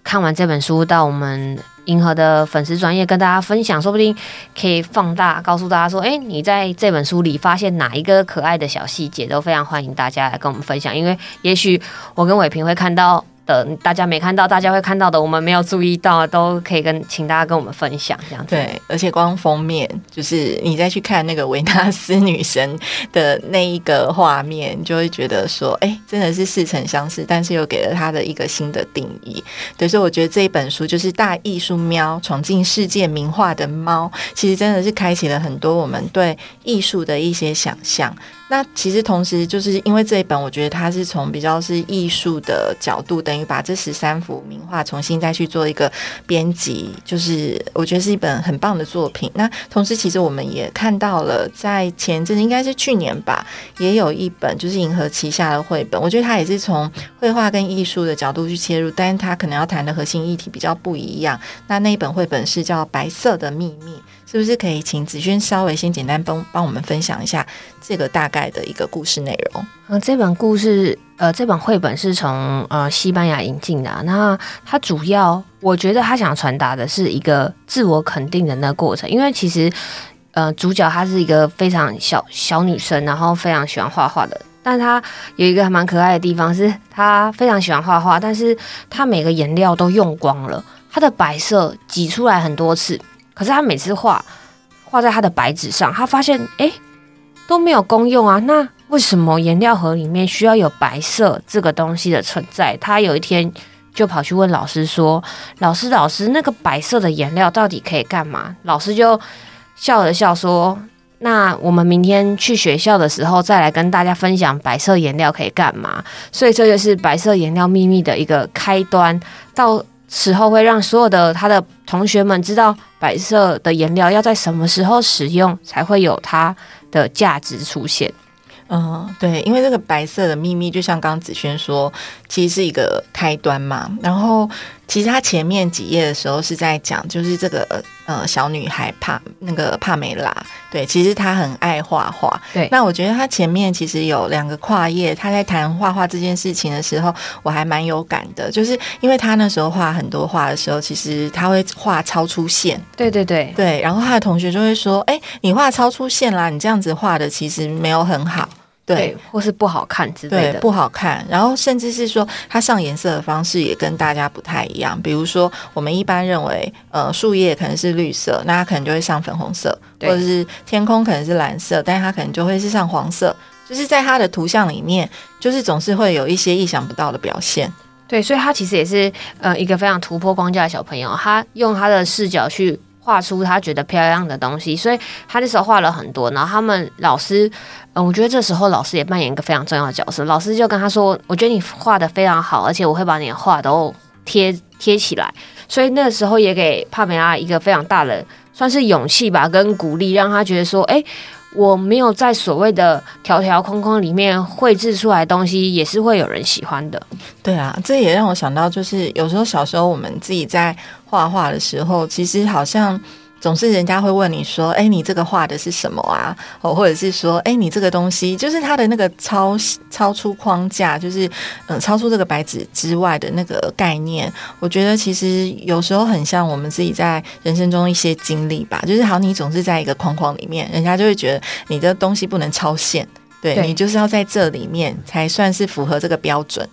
Speaker 3: 看完这本书到我们银河的粉丝专业跟大家分享，说不定可以放大告诉大家说，哎，你在这本书里发现哪一个可爱的小细节，都非常欢迎大家来跟我们分享，因为也许我跟伟平会看到。的大家没看到，大家会看到的，我们没有注意到，都可以跟请大家跟我们分享这样子。
Speaker 2: 对，而且光封面就是你再去看那个维纳斯女神的那一个画面，就会觉得说，哎，真的是似曾相识，但是又给了他的一个新的定义。对，所以我觉得这一本书就是大艺术喵闯进世界名画的猫，其实真的是开启了很多我们对艺术的一些想象。那其实同时就是因为这一本，我觉得它是从比较是艺术的角度，等于把这十三幅名画重新再去做一个编辑，就是我觉得是一本很棒的作品。那同时，其实我们也看到了，在前阵应该是去年吧，也有一本就是银河旗下的绘本，我觉得它也是从绘画跟艺术的角度去切入，但是它可能要谈的核心议题比较不一样。那那一本绘本是叫《白色的秘密》。是不是可以请子轩稍微先简单帮帮我们分享一下这个大概的一个故事内容？
Speaker 3: 嗯，这本故事，呃，这本绘本是从呃西班牙引进的。那它主要，我觉得他想传达的是一个自我肯定的那个过程。因为其实，呃，主角她是一个非常小小女生，然后非常喜欢画画的。但她有一个还蛮可爱的地方，是她非常喜欢画画，但是她每个颜料都用光了，她的白色挤出来很多次。可是他每次画画在他的白纸上，他发现哎都没有功用啊。那为什么颜料盒里面需要有白色这个东西的存在？他有一天就跑去问老师说：“老师，老师，那个白色的颜料到底可以干嘛？”老师就笑了笑说：“那我们明天去学校的时候再来跟大家分享白色颜料可以干嘛。”所以这就是白色颜料秘密的一个开端。到时候会让所有的他的同学们知道白色的颜料要在什么时候使用才会有它的价值出现。
Speaker 2: 嗯，对，因为这个白色的秘密，就像刚子轩说，其实是一个开端嘛。然后，其实他前面几页的时候是在讲，就是这个呃小女孩帕那个帕梅拉，对，其实她很爱画画。
Speaker 3: 对，
Speaker 2: 那我觉得她前面其实有两个跨页，她在谈画画这件事情的时候，我还蛮有感的，就是因为她那时候画很多画的时候，其实她会画超出线。
Speaker 3: 对对对
Speaker 2: 对，然后她的同学就会说：“哎，你画超出线啦，你这样子画的其实没有很好。”对，
Speaker 3: 或是不好看之类
Speaker 2: 的，不好看。然后甚至是说，它上颜色的方式也跟大家不太一样。比如说，我们一般认为，呃，树叶可能是绿色，那它可能就会上粉红色；或者是天空可能是蓝色，但是它可能就会是上黄色。就是在它的图像里面，就是总是会有一些意想不到的表现。
Speaker 3: 对，所以他其实也是呃一个非常突破框架的小朋友，他用他的视角去。画出他觉得漂亮的东西，所以他那时候画了很多。然后他们老师，我觉得这时候老师也扮演一个非常重要的角色。老师就跟他说：“我觉得你画的非常好，而且我会把你的画都贴贴起来。”所以那时候也给帕梅拉一个非常大的算是勇气吧，跟鼓励，让他觉得说：“哎，我没有在所谓的条条框框里面绘制出来东西，也是会有人喜欢的。”
Speaker 2: 对啊，这也让我想到，就是有时候小时候我们自己在。画画的时候，其实好像总是人家会问你说：“哎，你这个画的是什么啊？”哦，或者是说：“哎，你这个东西就是它的那个超超出框架，就是嗯，超出这个白纸之外的那个概念。”我觉得其实有时候很像我们自己在人生中一些经历吧。就是好，你总是在一个框框里面，人家就会觉得你的东西不能超限，对你就是要在这里面才算是符合这个标准。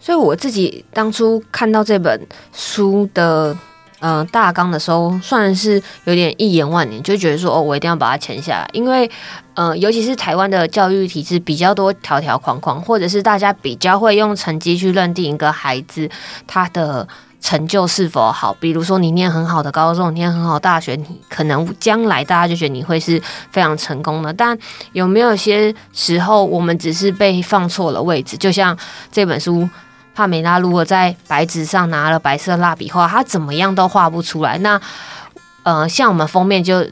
Speaker 3: 所以我自己当初看到这本书的。嗯，大纲的时候算是有点一言万年，就觉得说哦，我一定要把它签下来，因为嗯，尤其是台湾的教育体制比较多条条框框，或者是大家比较会用成绩去认定一个孩子他的成就是否好。比如说你念很好的高中，你念很好大学，你可能将来大家就觉得你会是非常成功的。但有没有些时候，我们只是被放错了位置？就像这本书。帕梅拉如果在白纸上拿了白色蜡笔画，他怎么样都画不出来。那呃，像我们封面就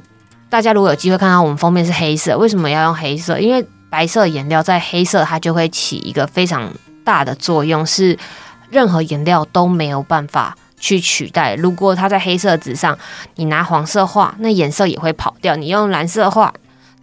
Speaker 3: 大家如果有机会看到我们封面是黑色，为什么要用黑色？因为白色颜料在黑色它就会起一个非常大的作用，是任何颜料都没有办法去取代。如果它在黑色纸上，你拿黄色画，那颜色也会跑掉；你用蓝色画，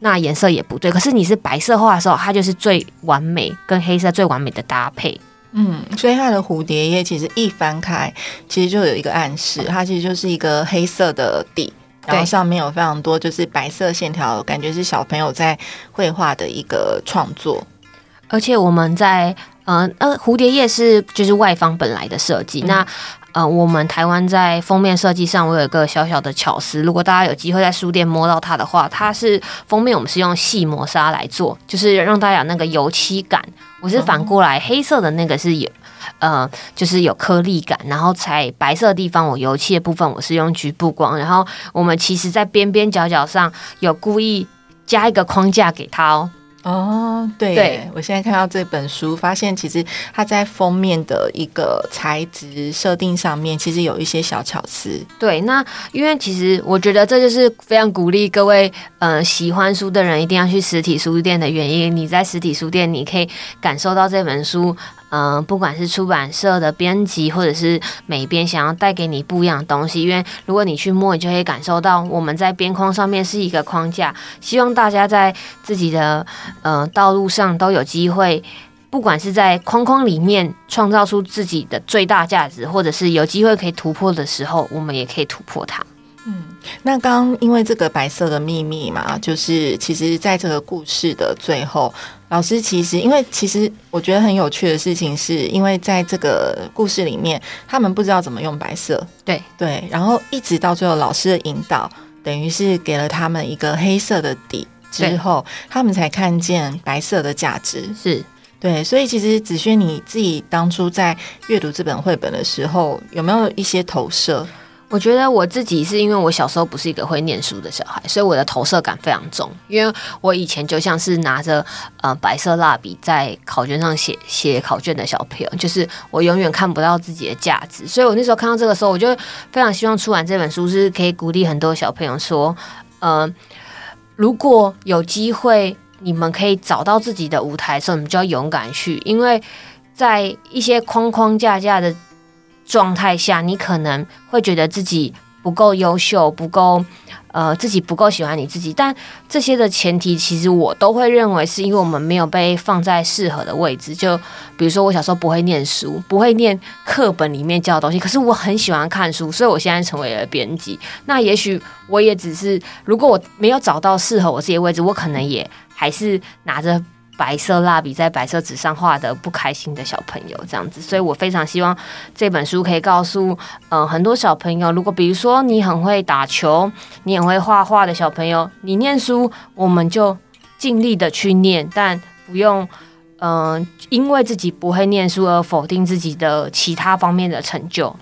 Speaker 3: 那颜色也不对。可是你是白色画的时候，它就是最完美跟黑色最完美的搭配。
Speaker 2: 嗯，所以它的蝴蝶叶其实一翻开，其实就有一个暗示，它其实就是一个黑色的底，然后
Speaker 3: 对
Speaker 2: 上面有非常多就是白色线条，感觉是小朋友在绘画的一个创作。
Speaker 3: 而且我们在呃呃蝴蝶叶是就是外方本来的设计，那呃我们台湾在封面设计上，我有一个小小的巧思，如果大家有机会在书店摸到它的话，它是封面我们是用细磨砂来做，就是让大家有那个油漆感。我是反过来，黑色的那个是有。呃，就是有颗粒感，然后在白色的地方，我油漆的部分我是用局部光，然后我们其实在边边角角上有故意加一个框架给它哦，
Speaker 2: 哦，对
Speaker 3: 对，
Speaker 2: 我现在看到这本书，发现其实它在封面的一个材质设定上面，其实有一些小巧思。
Speaker 3: 对，那因为其实我觉得这就是非常鼓励各位呃喜欢书的人一定要去实体书店的原因。你在实体书店，你可以感受到这本书，嗯、不管是出版社的编辑，或者是每边想要带给你不一样的东西。因为如果你去摸，你就可以感受到我们在边框上面是一个框架。希望大家在自己的呃道路上都有机会。不管是在框框里面创造出自己的最大价值，或者是有机会可以突破的时候，我们也可以突破它。
Speaker 2: 嗯那刚因为这个白色的秘密嘛，就是其实在这个故事的最后，老师其实因为其实我觉得很有趣的事情，是因为在这个故事里面，他们不知道怎么用白色，
Speaker 3: 对
Speaker 2: 对，然后一直到最后老师的引导，等于是给了他们一个黑色的底之后，他们才看见白色的价值。
Speaker 3: 是。
Speaker 2: 对，所以其实子轩你自己当初在阅读这本绘本的时候，有没有一些投射？
Speaker 3: 我觉得我自己是因为我小时候不是一个会念书的小孩，所以我的投射感非常重。因为我以前就像是拿着呃白色蜡笔在考卷上写写考卷的小朋友，就是我永远看不到自己的价值。所以我那时候看到这个时候，我就非常希望出版这本书是可以鼓励很多小朋友说，呃，如果有机会你们可以找到自己的舞台的时候，你们就要勇敢去，因为在一些框框架架的状态下，你可能会觉得自己不够优秀，不够呃自己不够喜欢你自己。但这些的前提，其实我都会认为是因为我们没有被放在适合的位置。就比如说，我小时候不会念书，不会念课本里面教的东西，可是我很喜欢看书，所以我现在成为了编辑。那也许我也只是，如果我没有找到适合我自己的位置，我可能也还是拿着。白色蜡笔在白色纸上画的不开心的小朋友，这样子，所以我非常希望这本书可以告诉，呃，很多小朋友，如果比如说你很会打球，你很会画画的小朋友，你念书，我们就尽力的去念，但不用，嗯、因为自己不会念书而否定自己的其他方面的成就。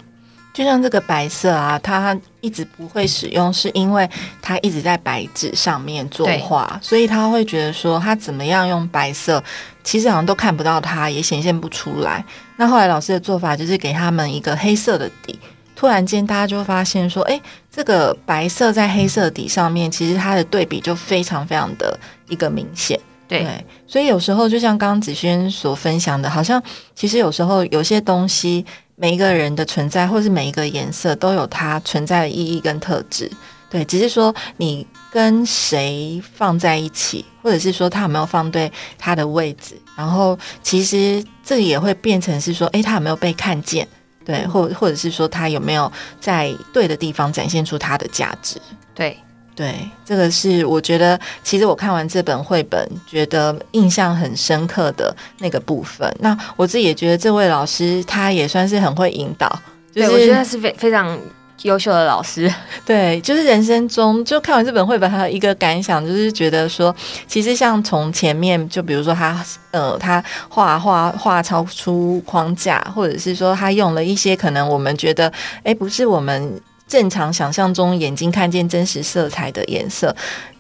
Speaker 2: 就像这个白色啊，它一直不会使用，是因为它一直在白纸上面作画，所以他会觉得说，他怎么样用白色，其实好像都看不到它，也显现不出来。那后来老师的做法就是给他们一个黑色的底，突然间大家就发现说，哎，这个白色在黑色底上面，其实它的对比就非常非常的一个明显。
Speaker 3: 对，
Speaker 2: 所以有时候就像刚刚子轩所分享的，好像其实有时候有些东西，每一个人的存在，或是每一个颜色，都有它存在的意义跟特质。对，只是说你跟谁放在一起，或者是说他有没有放对他的位置，然后其实这也会变成是说，诶，他有没有被看见？对，或或者是说他有没有在对的地方展现出他的价值？
Speaker 3: 对，
Speaker 2: 对，这个是我觉得，其实我看完这本绘本，觉得印象很深刻的那个部分。那我自己也觉得，这位老师他也算是很会引导，就
Speaker 3: 对我觉得他
Speaker 2: 是
Speaker 3: 是非非常优秀的老师。
Speaker 2: 对，就是人生中就看完这本绘本，还有一个感想，就是觉得说，其实像从前面，就比如说他呃，他画画画超出框架，或者是说他用了一些可能我们觉得，哎，不是我们。正常想象中眼睛看见真实色彩的颜色，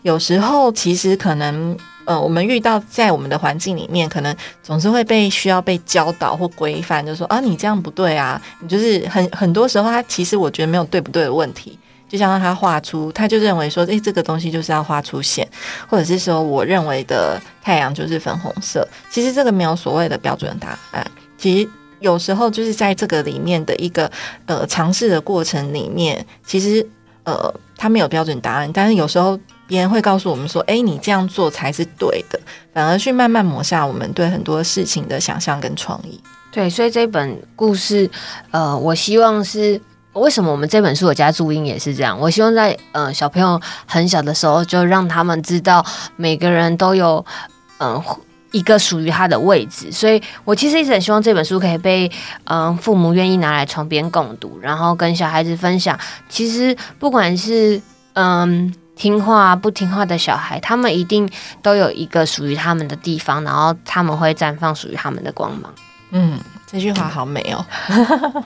Speaker 2: 有时候其实可能，呃，我们遇到在我们的环境里面，可能总是会被需要被教导或规范，就说啊，你这样不对啊，你就是很很多时候，他其实我觉得没有对不对的问题。就像让他画出，他就认为说，诶，这个东西就是要画出线，或者是说，我认为的太阳就是粉红色。其实这个没有所谓的标准答案，其实。有时候就是在这个里面的一个呃尝试的过程里面，其实呃它没有标准答案，但是有时候别人会告诉我们说，哎，你这样做才是对的，反而去慢慢抹下我们对很多事情的想象跟创意。
Speaker 3: 对，所以这本故事，呃，我希望是为什么我们这本书有加注音也是这样。我希望在呃小朋友很小的时候，就让他们知道每个人都有嗯、一个属于他的位置。所以我其实一直很希望这本书可以被嗯、父母愿意拿来床边共读，然后跟小孩子分享。其实不管是嗯。听话不听话的小孩，他们一定都有一个属于他们的地方，然后他们会绽放属于他们的光芒。
Speaker 2: 嗯，这句话好美哦。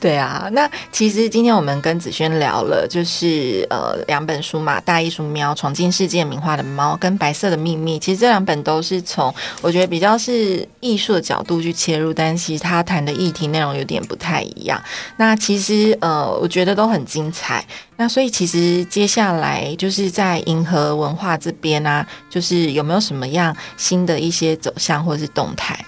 Speaker 2: 对啊，那其实今天我们跟子轩聊了，就是呃两本书嘛，《大艺术喵：闯进世界名画的猫》跟《白色的秘密》。其实这两本都是从我觉得比较是艺术的角度去切入，但其实他谈的议题内容有点不太一样。那其实呃，我觉得都很精彩。那所以其实接下来就是在银河文化这边啊，就是有没有什么样新的一些走向或是动态？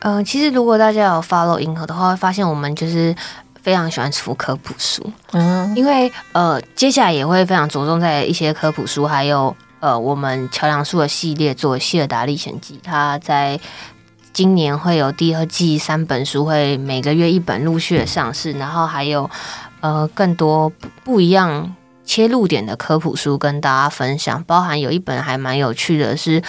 Speaker 3: 嗯、其实如果大家有 follow 银河的话，会发现我们就是非常喜欢出科普书，
Speaker 2: 嗯。
Speaker 3: 因为呃，接下来也会非常着重在一些科普书，还有呃，我们桥梁书的系列做《希尔达历险记》，它在今年会有第二季三本书，会每个月一本陆续的上市，然后还有呃更多不不一样切入点的科普书跟大家分享，包含有一本还蛮有趣的是，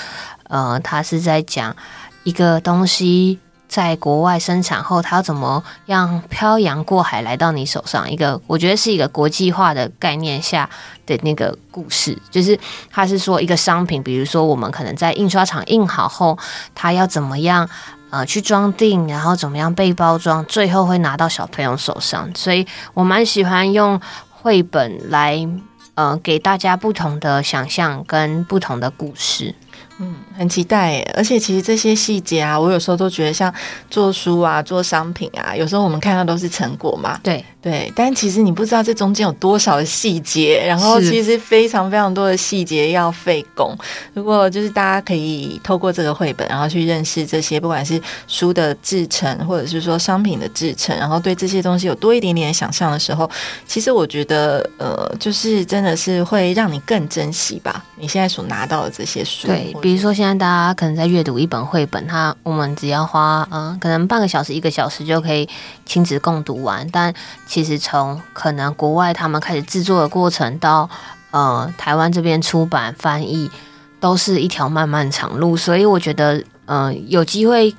Speaker 3: 呃，它是在讲一个东西。在国外生产后，它要怎么样漂洋过海来到你手上？一个我觉得是一个国际化的概念下的那个故事，就是它是说一个商品，比如说我们可能在印刷厂印好后，它要怎么样呃去装订，然后怎么样被包装，最后会拿到小朋友手上。所以我蛮喜欢用绘本来呃给大家不同的想象跟不同的故事。
Speaker 2: 嗯，很期待耶！而且其实这些细节啊，我有时候都觉得像做书啊、做商品啊，有时候我们看到都是成果嘛，
Speaker 3: 对，
Speaker 2: 对，但其实你不知道这中间有多少的细节，然后其实非常非常多的细节要费工。如果就是大家可以透过这个绘本，然后去认识这些，不管是书的制成，或者是说商品的制成，然后对这些东西有多一点点想象的时候，其实我觉得呃，就是真的是会让你更珍惜吧，你现在所拿到的这些书。
Speaker 3: 对，比如说现在大家可能在阅读一本绘本，它我们只要花嗯、呃可能半个小时、一个小时就可以亲子共读完。但其实从可能国外他们开始制作的过程到呃台湾这边出版翻译，都是一条漫漫长路。所以我觉得嗯、呃有机会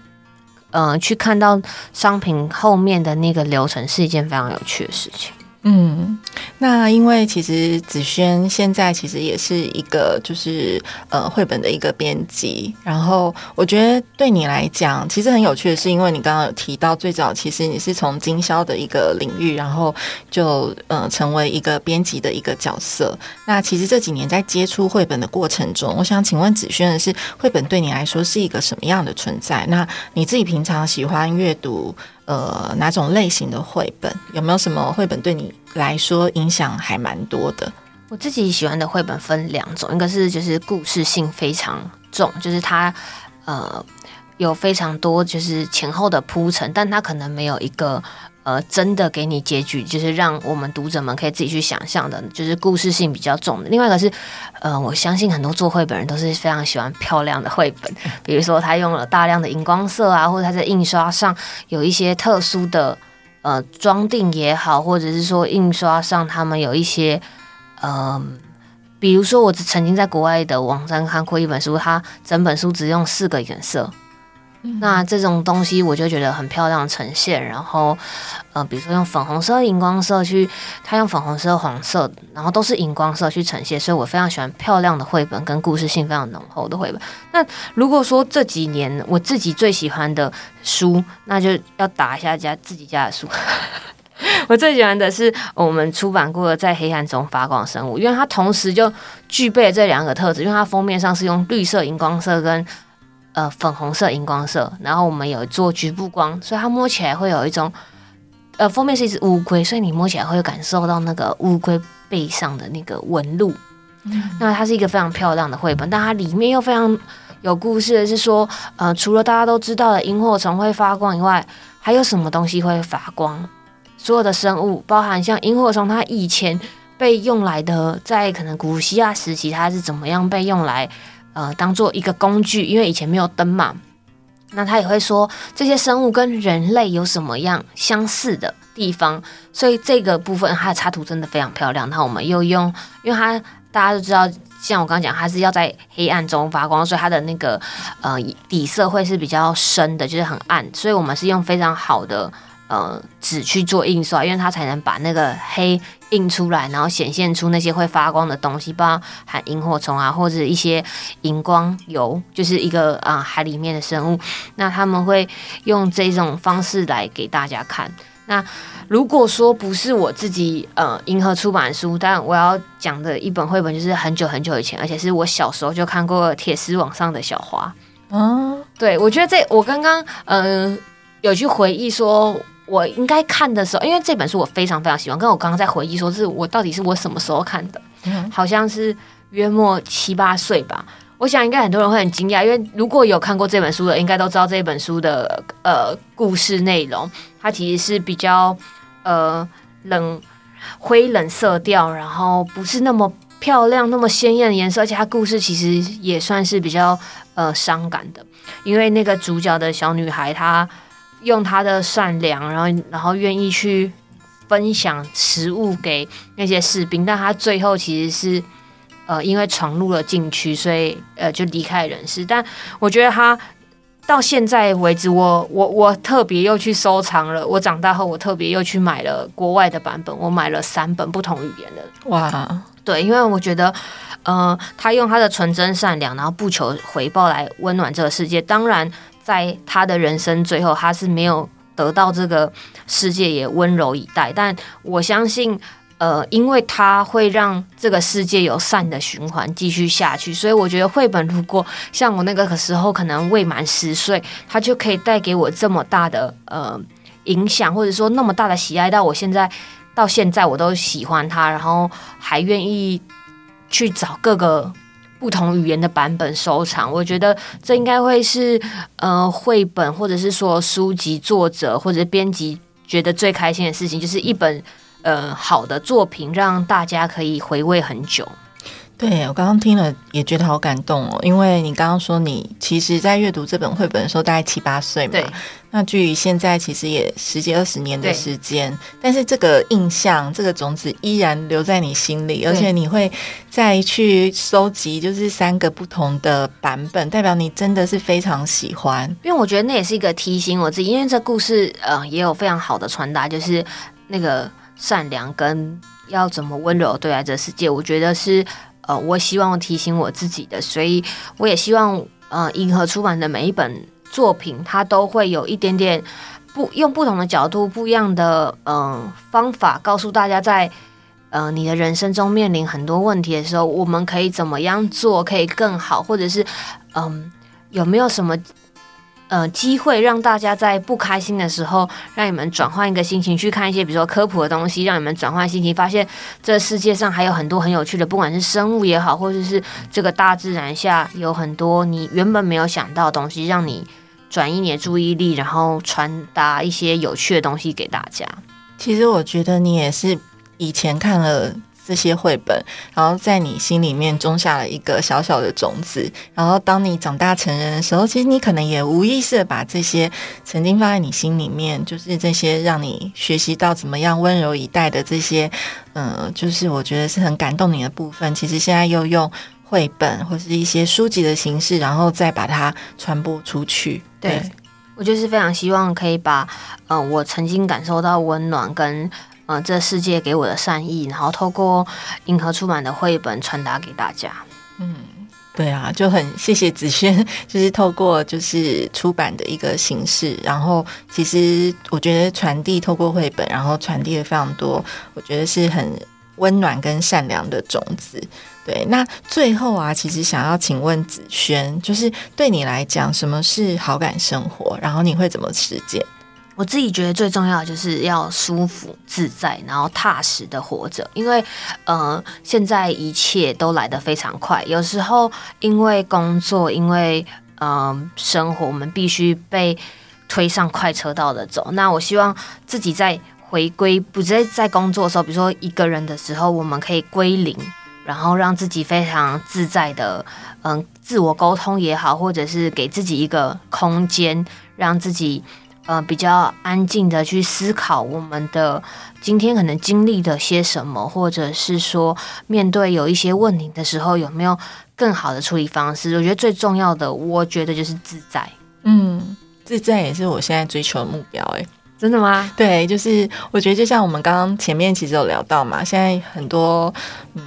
Speaker 3: 呃去看到商品后面的那个流程是一件非常有趣的事情。
Speaker 2: 嗯，那因为其实子轩现在其实也是一个就是呃绘本的一个编辑，然后我觉得对你来讲，其实很有趣的是，因为你刚刚有提到最早其实你是从经销的一个领域，然后就呃成为一个编辑的一个角色。那其实这几年在接触绘本的过程中，我想请问子轩的是，绘本对你来说是一个什么样的存在？那你自己平常喜欢阅读？呃，哪种类型的绘本？有没有什么绘本对你来说影响还蛮多的？
Speaker 3: 我自己喜欢的绘本分两种，一个是就是故事性非常重，就是它呃有非常多就是前后的铺陈，但它可能没有一个呃真的给你结局，就是让我们读者们可以自己去想象的，就是故事性比较重的。另外一个是呃，我相信很多做绘本人都是非常喜欢漂亮的绘本，比如说他用了大量的荧光色啊，或者他在印刷上有一些特殊的。呃，装订也好，或者是说印刷上他们有一些，嗯、比如说我曾经在国外的网站看过一本书，它整本书只用四个颜色，那这种东西我就觉得很漂亮呈现。然后，呃，比如说用粉红色、荧光色去，它用粉红色、黄色，然后都是荧光色去呈现，所以我非常喜欢漂亮的绘本跟故事性非常浓厚的绘本。那如果说这几年我自己最喜欢的书，那就要打一下家自己家的书。我最喜欢的是我们出版过的《在黑暗中发光的生物》，因为它同时就具备这两个特质，因为它封面上是用绿色荧光色跟呃粉红色荧光色，然后我们有做局部光，所以它摸起来会有一种呃封面是一只乌龟，所以你摸起来会感受到那个乌龟背上的那个纹路。那它是一个非常漂亮的绘本，但它里面又非常有故事的是说，呃，除了大家都知道的萤火虫会发光以外，还有什么东西会发光？所有的生物，包含像萤火虫，它以前被用来的，在可能古希腊时期，它是怎么样被用来呃当做一个工具？因为以前没有灯嘛，那他也会说这些生物跟人类有什么样相似的地方，所以这个部分它的插图真的非常漂亮。那我们又用，因为它大家都知道，像我刚刚讲，它是要在黑暗中发光，所以它的那个呃底色会是比较深的，就是很暗，所以我们是用非常好的。呃，纸去做印刷，因为它才能把那个黑印出来，然后显现出那些会发光的东西，包含萤火虫啊，或者一些荧光油，就是一个啊海里面的生物。那他们会用这种方式来给大家看。那如果说不是我自己呃银河出版书，但我要讲的一本绘本就是很久很久以前，而且是我小时候就看过《铁丝网上的小花》。嗯，对，我觉得这我刚刚呃有去回忆说。我应该看的时候，因为这本书我非常非常喜欢。跟我刚刚在回忆说，是我到底是我什么时候看的？好像是约莫七八岁吧。我想应该很多人会很惊讶，因为如果有看过这本书的，应该都知道这本书的呃故事内容。它其实是比较呃冷灰冷色调，然后不是那么漂亮、那么鲜艳的颜色，而且它故事其实也算是比较呃伤感的，因为那个主角的小女孩她。用他的善良，然后然后愿意去分享食物给那些士兵，但他最后其实是呃因为闯入了禁区，所以呃就离开人世。但我觉得他到现在为止，我我我特别又去收藏了。我长大后，我特别又去买了国外的版本，我买了三本不同语言的。哇，对，因为我觉得呃他用他的纯真善良，然后不求回报来温暖这个世界。当然。在他的人生最后，他是没有得到这个世界也温柔以待。但我相信，呃，因为他会让这个世界有善的循环继续下去，所以我觉得绘本如果像我那个时候可能未满十岁，他就可以带给我这么大的呃影响，或者说那么大的喜爱，到我现在到现在我都喜欢他，然后还愿意去找各个。不同语言的版本收藏，我觉得这应该会是呃绘本或者是说书籍作者或者编辑觉得最开心的事情，就是一本呃好的作品让大家可以回味很久。
Speaker 2: 对我刚刚听了也觉得好感动哦，因为你刚刚说你其实在阅读这本绘本的时候大概七八岁嘛，那距离现在其实也十几二十年的时间，但是这个印象、这个种子依然留在你心里，而且你会再去收集，就是三个不同的版本，代表你真的是非常喜欢。
Speaker 3: 因为我觉得那也是一个提醒我自己，因为这故事呃也有非常好的传达，就是那个善良跟要怎么温柔对待这世界，我觉得是。呃，我希望提醒我自己的，所以我也希望，呃，银河出版的每一本作品，它都会有一点点不用不同的角度、不一样的嗯方法，告诉大家，在呃你的人生中面临很多问题的时候，我们可以怎么样做可以更好，或者是嗯有没有什么。呃，机会让大家在不开心的时候，让你们转换一个心情，去看一些比如说科普的东西，让你们转换心情，发现这世界上还有很多很有趣的，不管是生物也好，或者是这个大自然下有很多你原本没有想到的东西，让你转移你的注意力，然后传达一些有趣的东西给大家。
Speaker 2: 其实我觉得你也是以前看了。这些绘本，然后在你心里面种下了一个小小的种子，然后当你长大成人的时候，其实你可能也无意识的把这些曾经放在你心里面，就是这些让你学习到怎么样温柔以待的这些，嗯，就是我觉得是很感动你的部分。其实现在又用绘本或是一些书籍的形式，然后再把它传播出去。
Speaker 3: 对我就是非常希望可以把，嗯，我曾经感受到温暖跟。嗯，这世界给我的善意，然后透过银河出版的绘本传达给大家。
Speaker 2: 嗯，对啊，就很谢谢子轩，就是透过就是出版的一个形式，然后其实我觉得传递透过绘本，然后传递了非常多，我觉得是很温暖跟善良的种子。对，那最后啊，其实想要请问子轩，就是对你来讲，什么是好感生活？然后你会怎么实践？
Speaker 3: 我自己觉得最重要的就是要舒服自在，然后踏实的活着。因为，呃，现在一切都来得非常快，有时候因为工作，因为嗯生活，我们必须被推上快车道的走。那我希望自己在回归，不在在工作的时候，比如说一个人的时候，我们可以归零，然后让自己非常自在的，嗯，自我沟通也好，或者是给自己一个空间，让自己呃比较安静的去思考我们的今天可能经历的些什么，或者是说面对有一些问题的时候，有没有更好的处理方式？我觉得最重要的，我觉得就是自在。
Speaker 2: 嗯，自在也是我现在追求的目标、哎。
Speaker 3: 真的吗？
Speaker 2: 对，就是我觉得就像我们刚刚前面其实有聊到嘛，现在很多嗯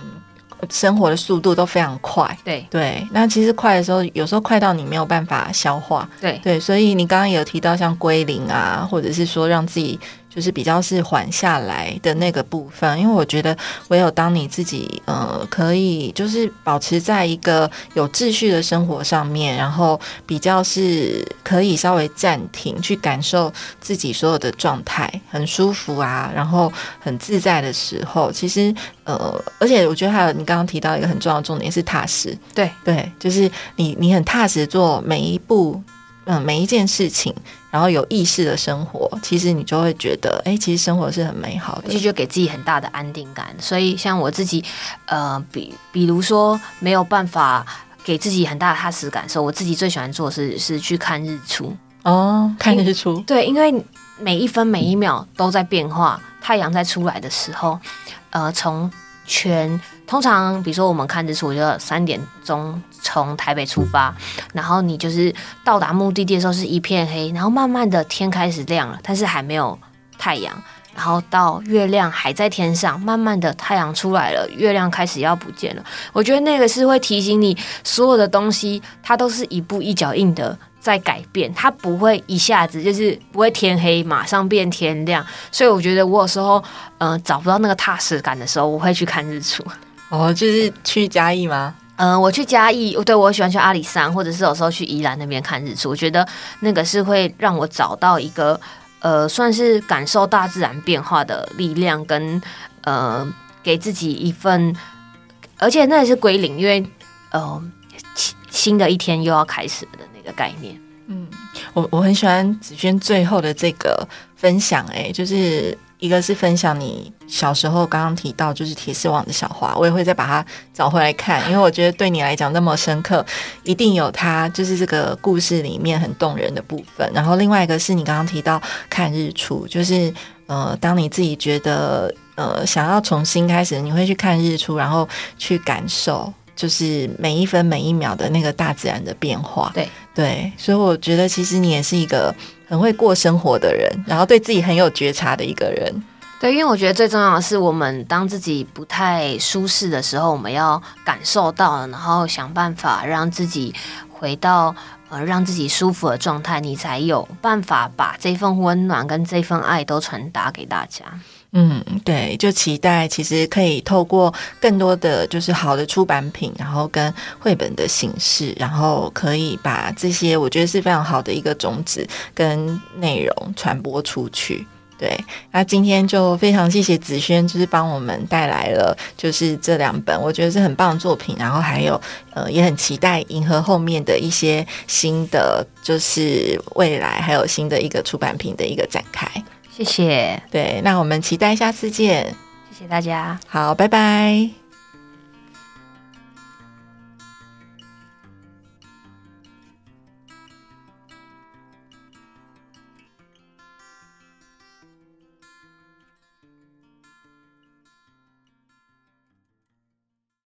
Speaker 2: 生活的速度都非常快，
Speaker 3: 对。
Speaker 2: 对，那其实快的时候，有时候快到你没有办法消化，
Speaker 3: 对。
Speaker 2: 对，所以你刚刚有提到像归零啊，或者是说让自己就是比较是缓下来的那个部分，因为我觉得唯有当你自己呃可以就是保持在一个有秩序的生活上面，然后比较是可以稍微暂停去感受自己所有的状态很舒服啊，然后很自在的时候，其实呃，而且我觉得还有你刚刚提到一个很重要的重点是踏实，
Speaker 3: 对。
Speaker 2: 对，就是你你很踏实做每一步，嗯，每一件事情，然后有意识的生活，其实你就会觉得，哎，其实生活是很美好的。
Speaker 3: 而且就给自己很大的安定感。所以像我自己，呃，比比如说没有办法给自己很大的踏实感受，我自己最喜欢做的是是去看日出。
Speaker 2: 哦，看日出，
Speaker 3: 对，因为每一分每一秒都在变化，太阳在出来的时候，呃，从全通常比如说我们看日出，我就三点钟从台北出发，然后你就是到达目的地的时候是一片黑，然后慢慢的天开始亮了，但是还没有太阳。然后到月亮还在天上，慢慢的太阳出来了，月亮开始要不见了。我觉得那个是会提醒你，所有的东西它都是一步一脚印的在改变，它不会一下子就是不会天黑马上变天亮。所以我觉得我有时候嗯、找不到那个踏实感的时候，我会去看日出。
Speaker 2: 哦，就是去嘉义吗？
Speaker 3: 嗯、我去嘉义，对我喜欢去阿里山，或者是有时候去宜兰那边看日出。我觉得那个是会让我找到一个呃，算是感受大自然变化的力量，跟呃，给自己一份，而且那也是归零，因为呃，新新的一天又要开始了的那个概念。
Speaker 2: 嗯我我很喜欢子轩最后的这个分享、哎，就是一个是分享你小时候刚刚提到就是铁丝网的小花，我也会再把它找回来看，因为我觉得对你来讲那么深刻，一定有它就是这个故事里面很动人的部分。然后另外一个是你刚刚提到看日出，就是呃，当你自己觉得呃想要重新开始，你会去看日出，然后去感受。就是每一分每一秒的那个大自然的变化，
Speaker 3: 对
Speaker 2: 对，所以我觉得其实你也是一个很会过生活的人，然后对自己很有觉察的一个人。
Speaker 3: 对，因为我觉得最重要的是，我们当自己不太舒适的时候，我们要感受到，然后想办法让自己回到呃让自己舒服的状态，你才有办法把这份温暖跟这份爱都传达给大家。
Speaker 2: 嗯，对，就期待其实可以透过更多的就是好的出版品，然后跟绘本的形式，然后可以把这些我觉得是非常好的一个种子跟内容传播出去。对，那今天就非常谢谢子轩，就是帮我们带来了就是这两本我觉得是很棒的作品，然后还有呃也很期待银河后面的一些新的就是未来还有新的一个出版品的一个展开。
Speaker 3: 谢谢，
Speaker 2: 对，那我们期待下次见。
Speaker 3: 谢谢大家。
Speaker 2: 好，拜拜。